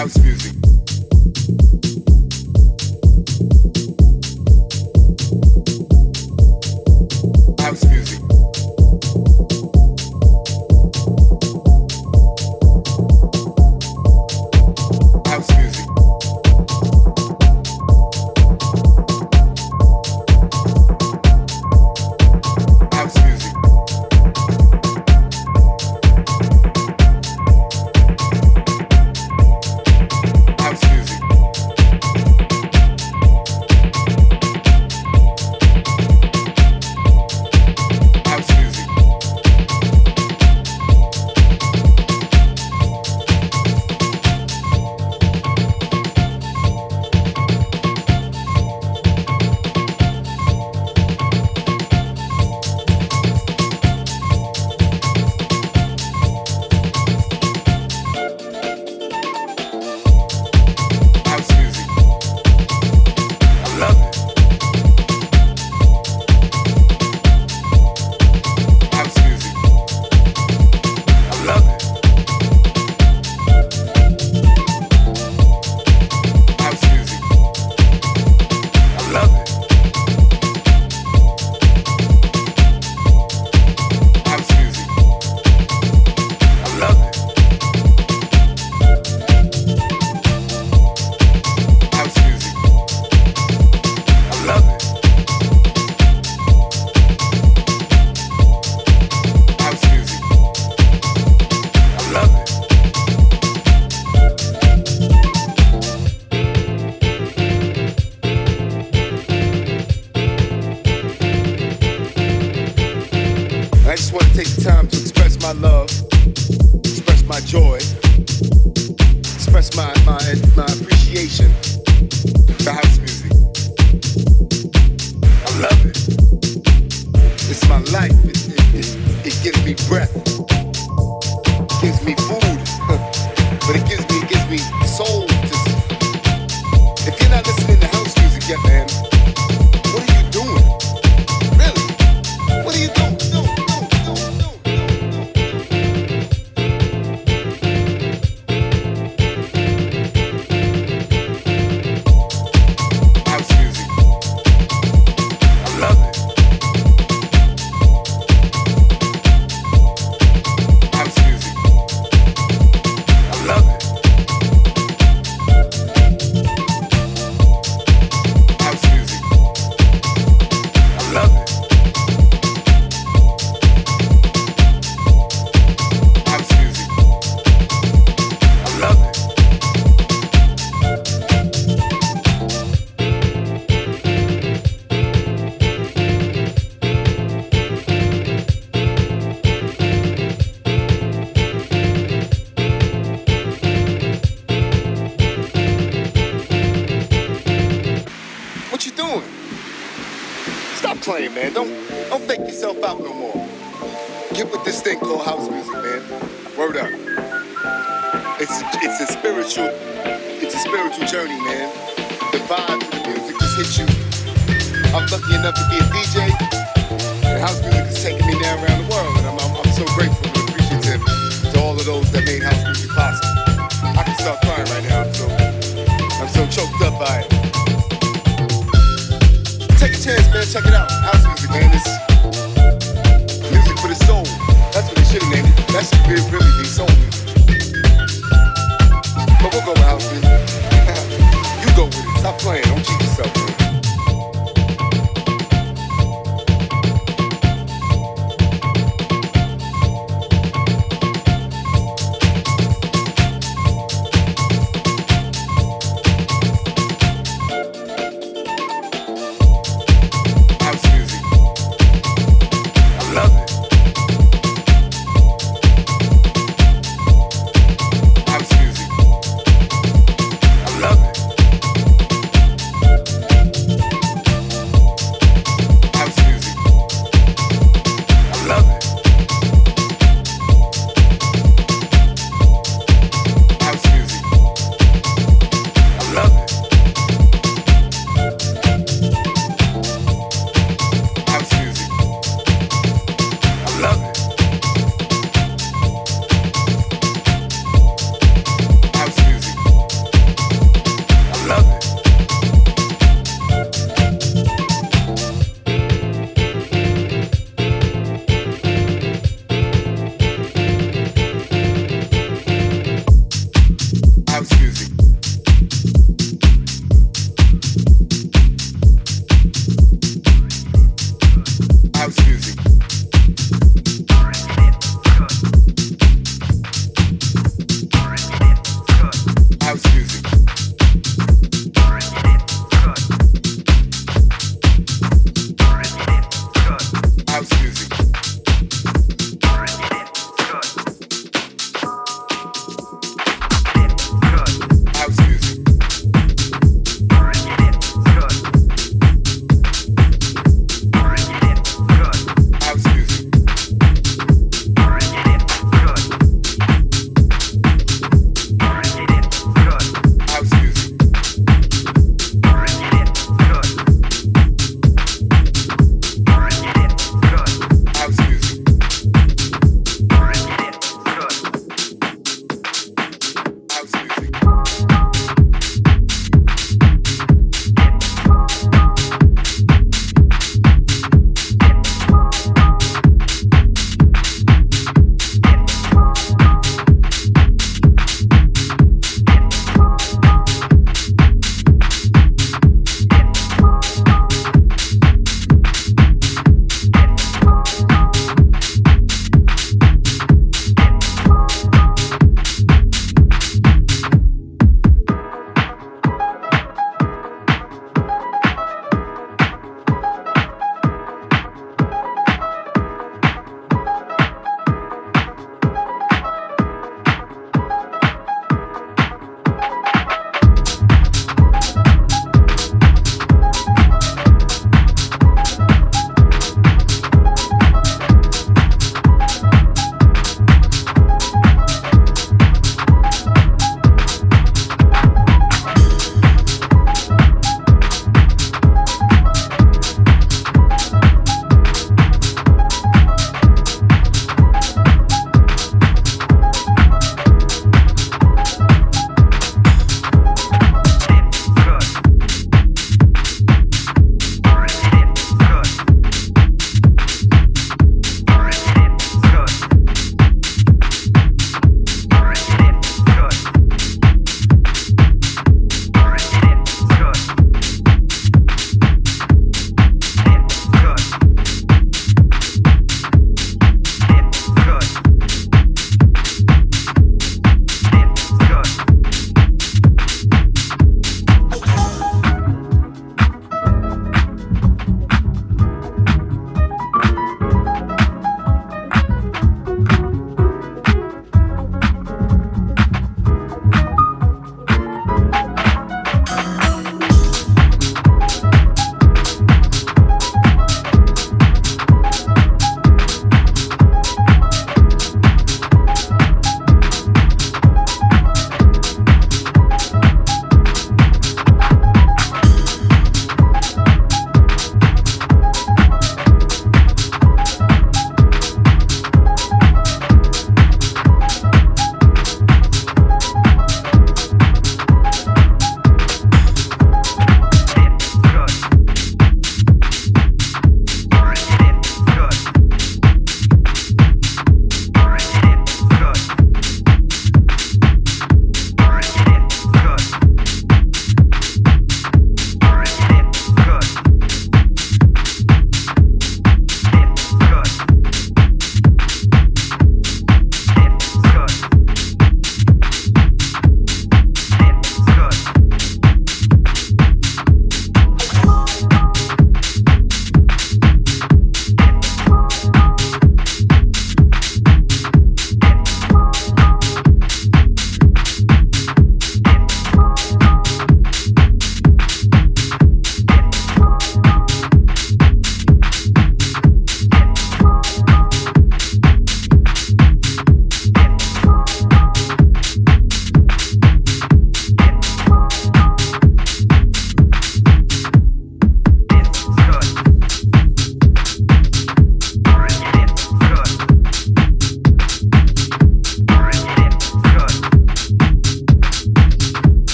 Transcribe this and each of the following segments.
house music.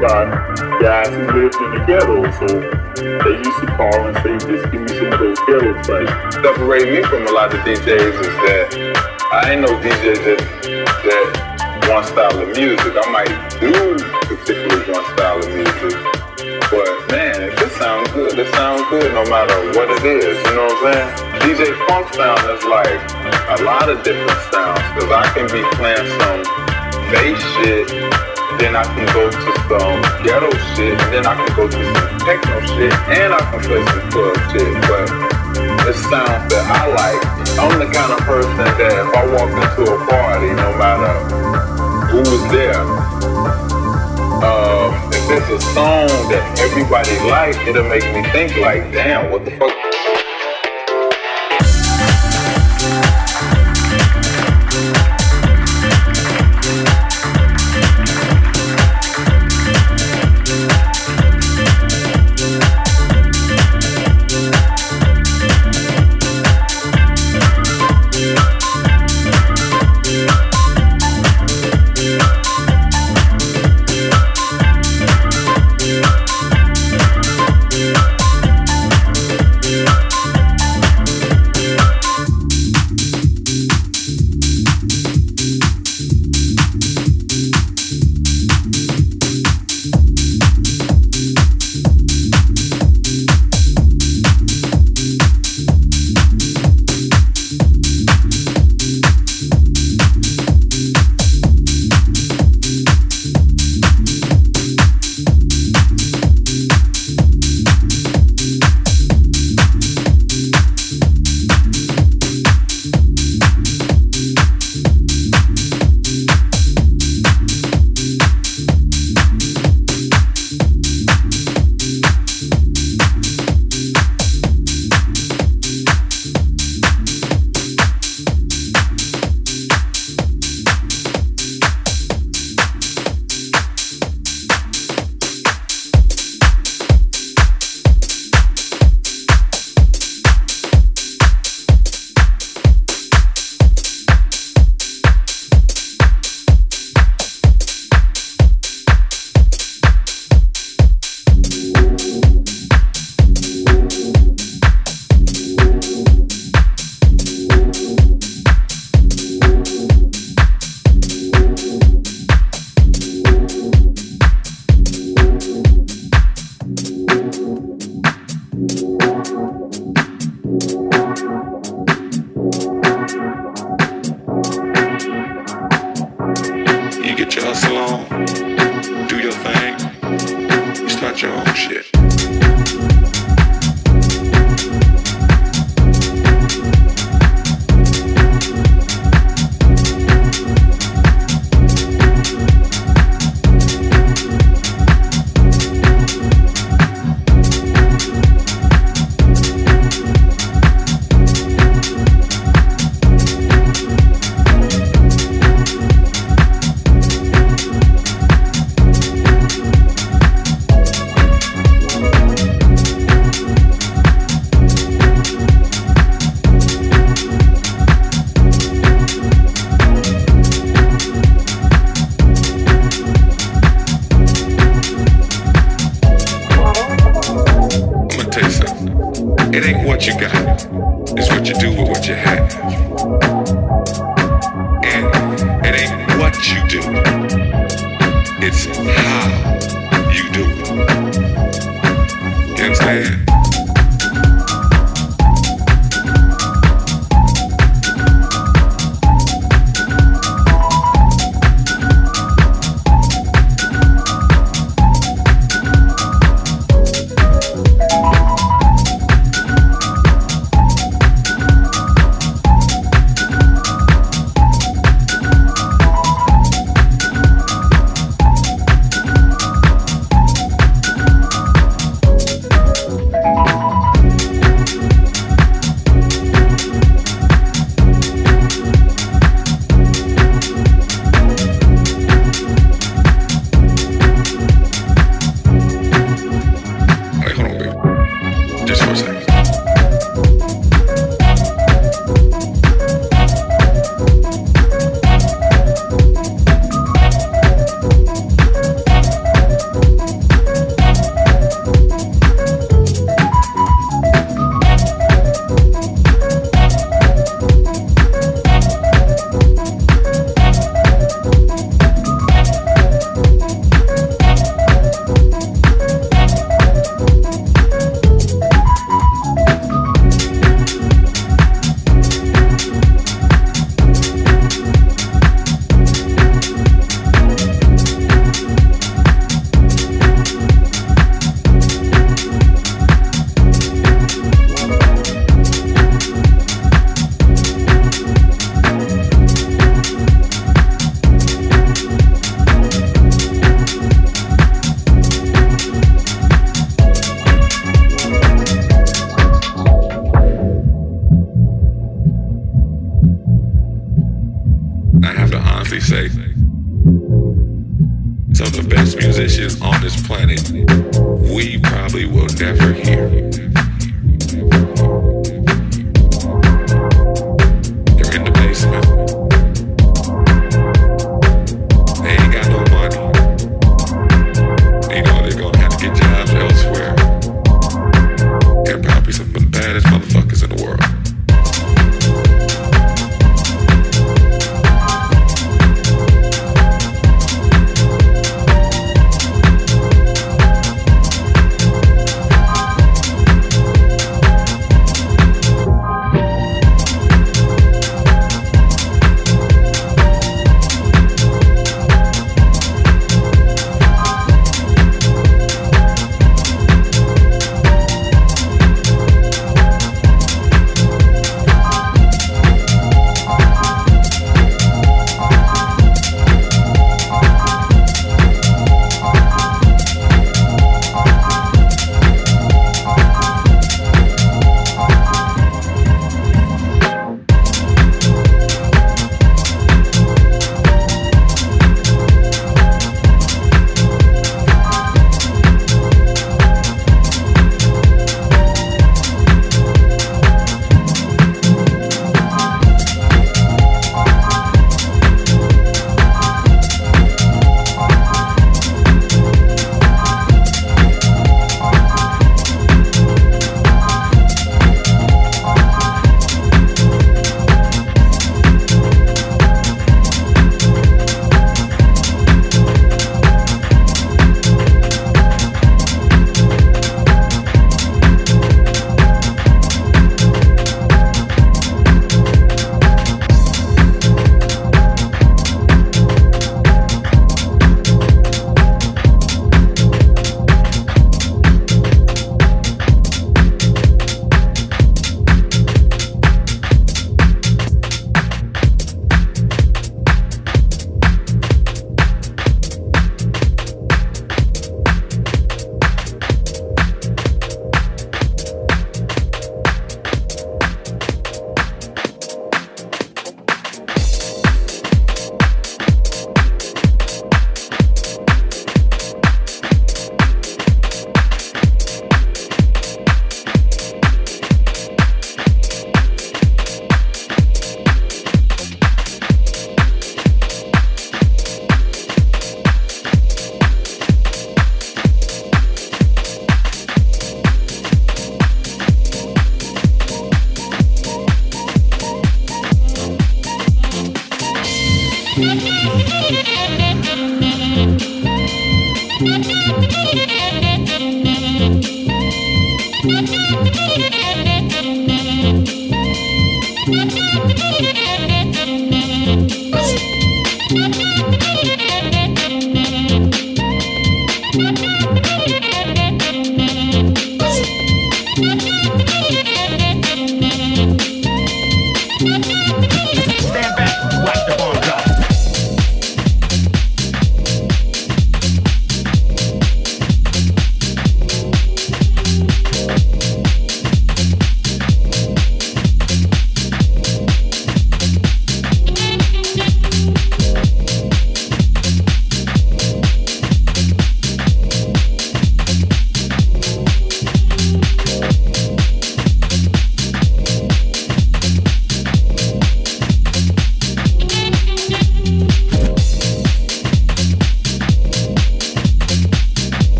By guys who lived in the ghetto. So they used to call and say, just give me some of those ghetto tracks. Separate me from a lot of DJs is that I ain't no DJ that, that one style of music. I might do particularly one style of music. But man, if it sounds good, it sounds good no matter what it is. You know what I'm saying? DJ Funk sound is like a lot of different sounds. Cause I can be playing some bass shit then I can go to some ghetto shit, and then I can go to some techno shit, and I can play some club shit. But the sounds that I like. I'm the kind of person that if I walk into a party, no matter who was there, um, if it's a song that everybody likes, it'll make me think like, damn, what the fuck?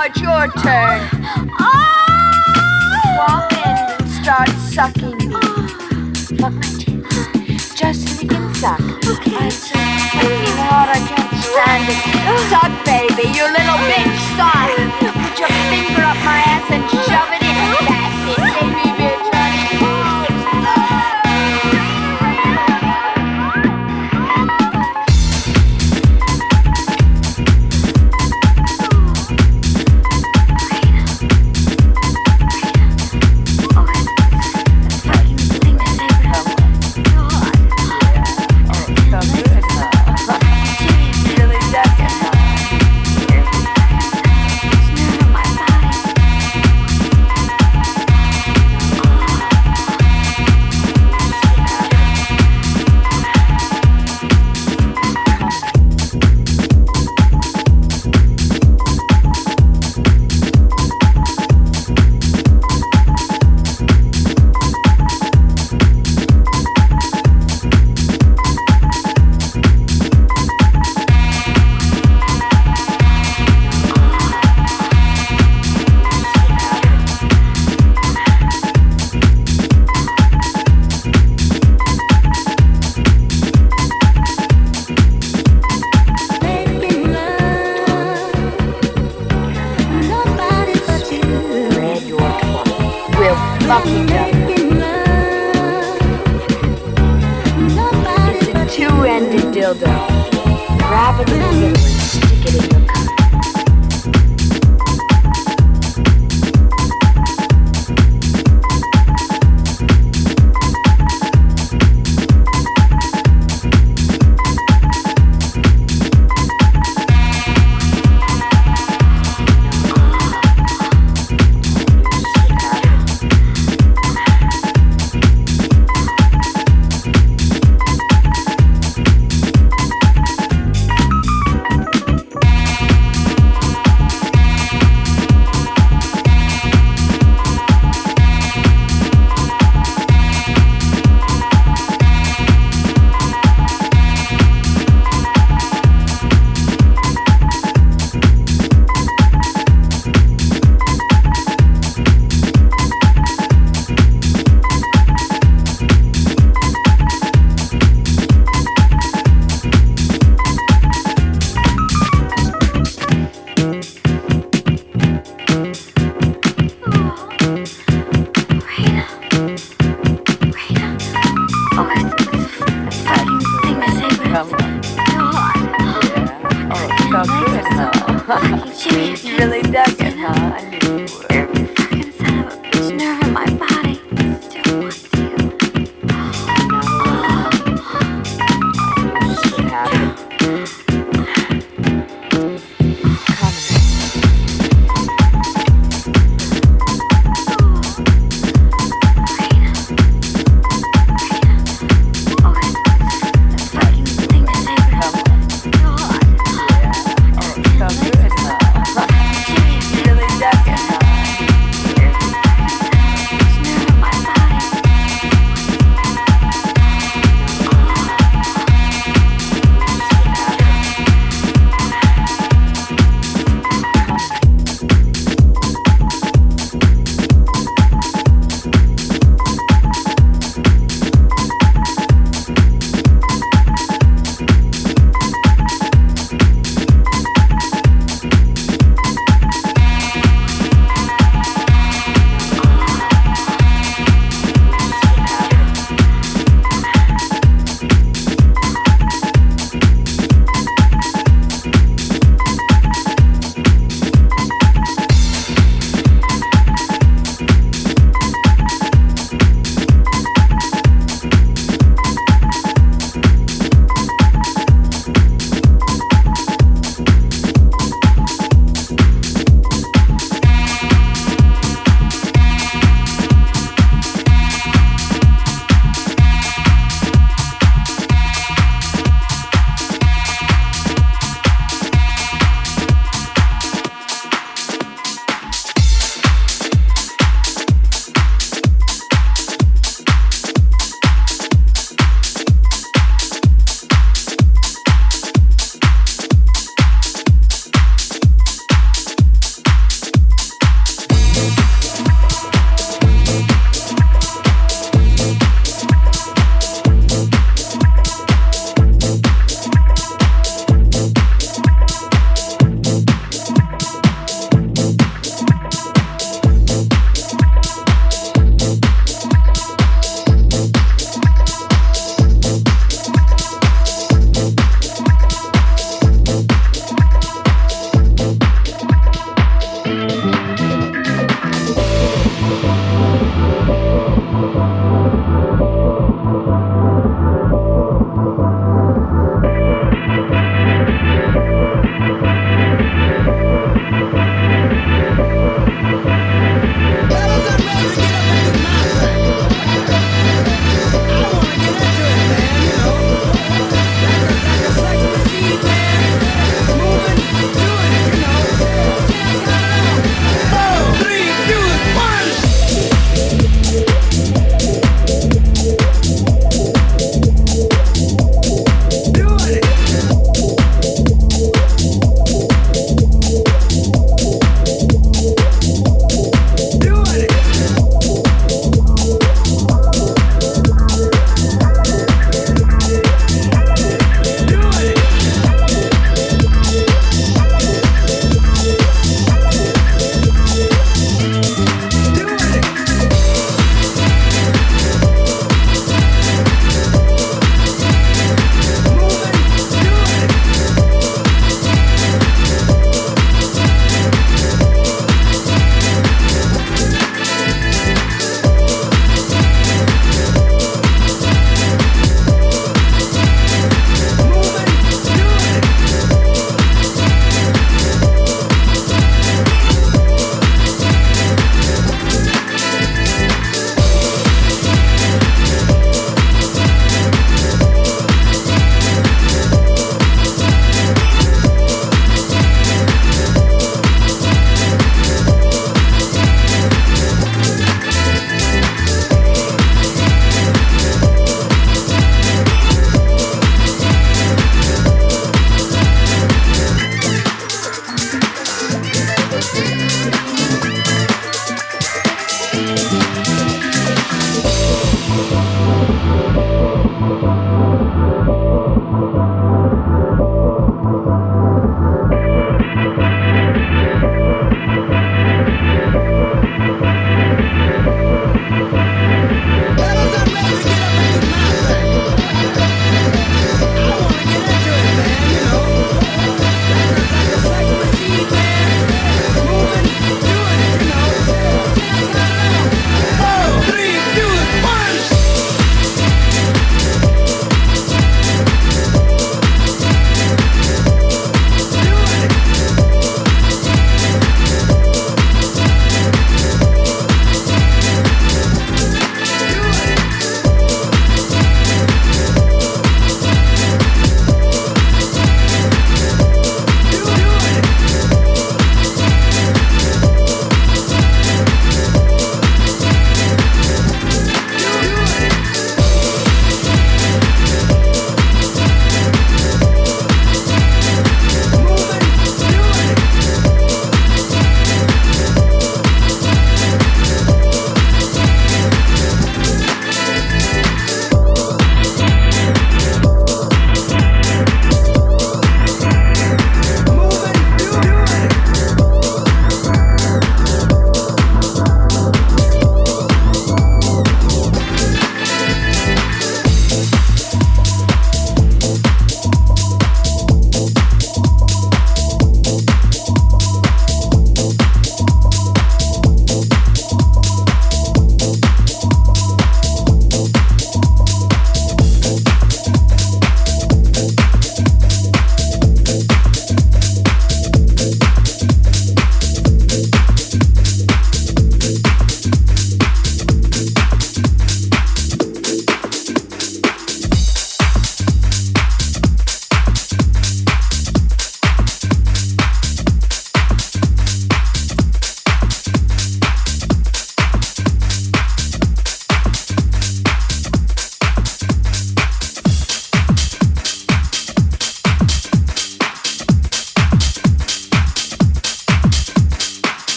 now it's your turn. Oh. Walk in and start sucking me. Fuck my tits. Just so you can suck. Okay. I'm so fucking hard, I can't stand it. Suck, baby, you little bitch, suck. Put your finger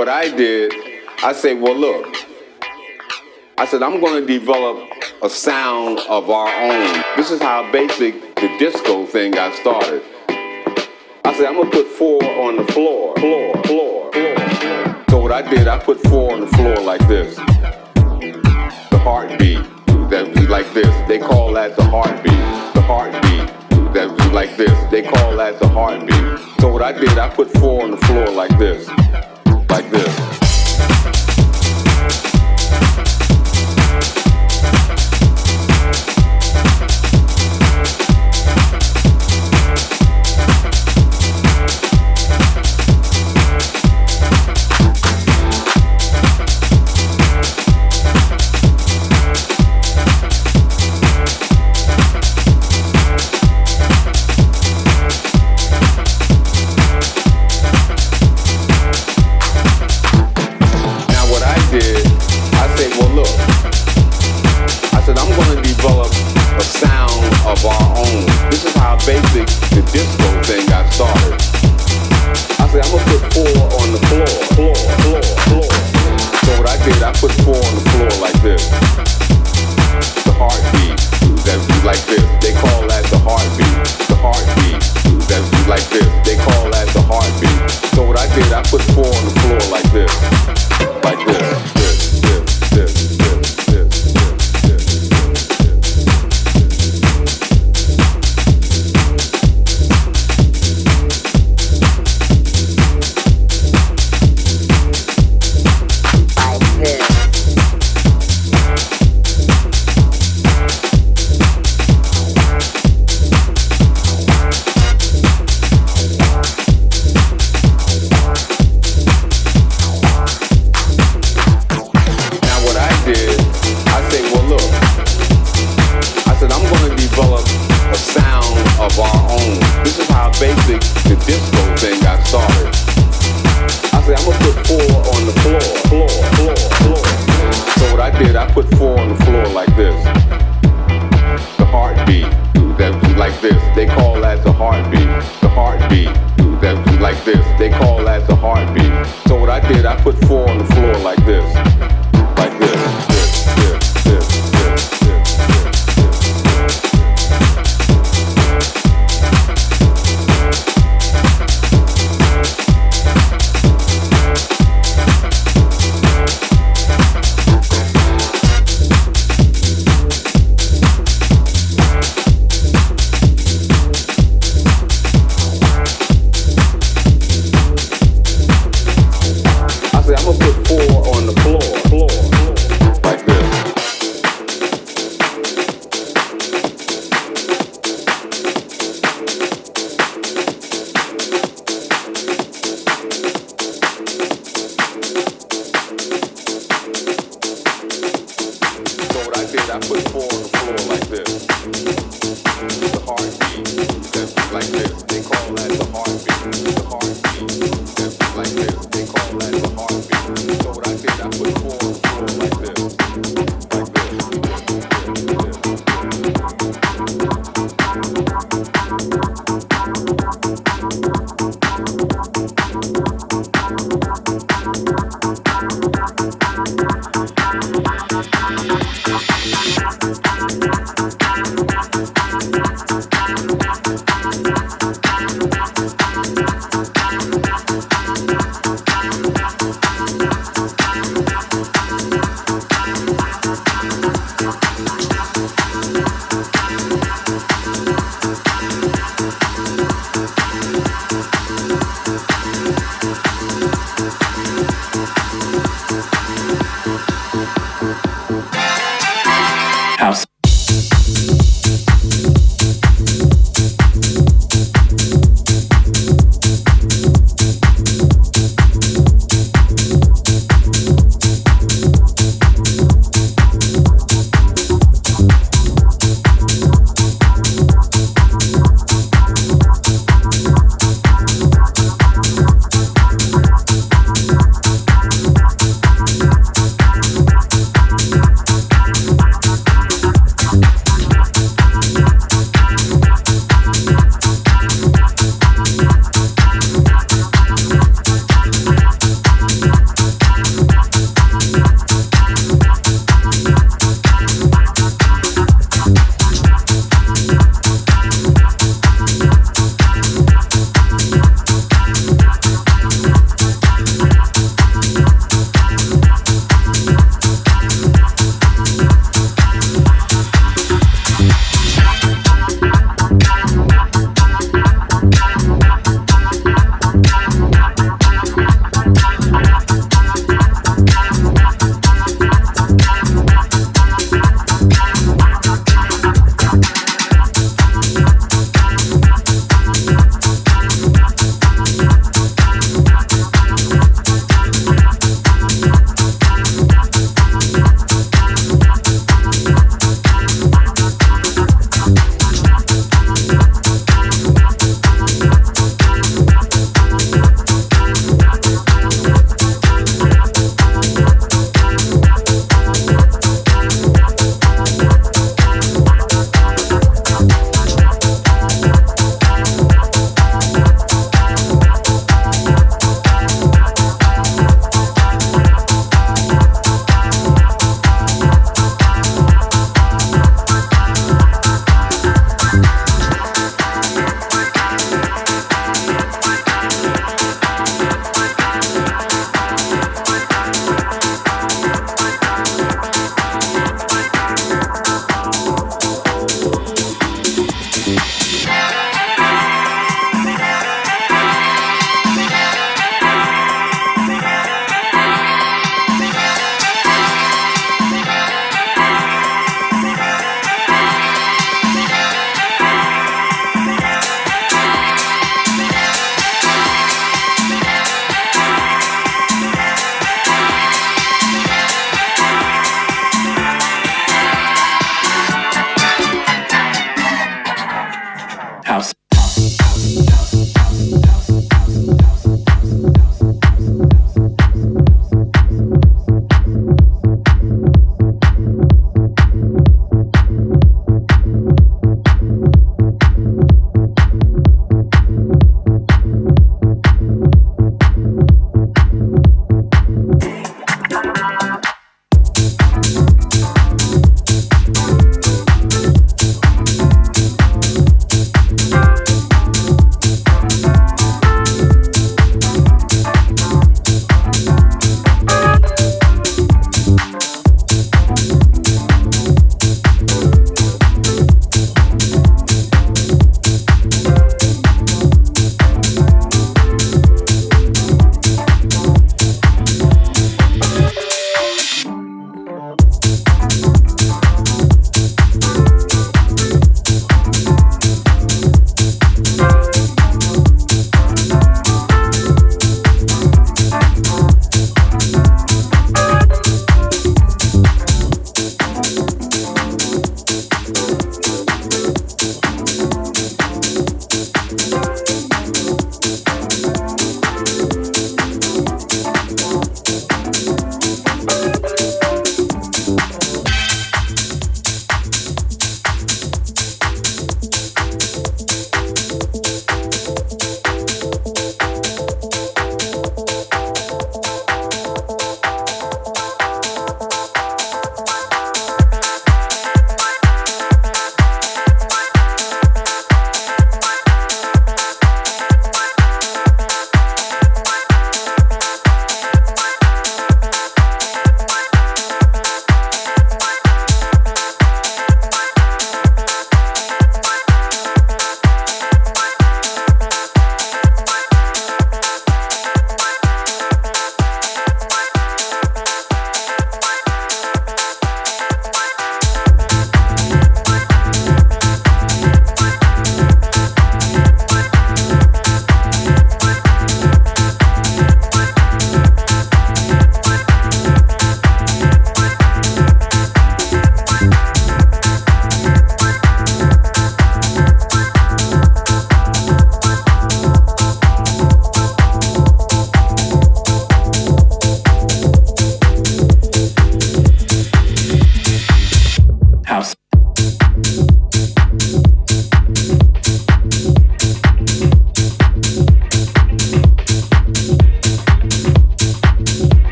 what I did, I say, well, look, I said, I'm going to develop a sound of our own. This is how basic the disco thing got started. I said, I'm going to put four on the floor, floor, floor, floor. So what I did, I put four on the floor like this. The heartbeat, that was like this. They call that the heartbeat. The heartbeat, that was like this. They call that the heartbeat. So what I did, I put four on the floor like this, this.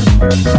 Thank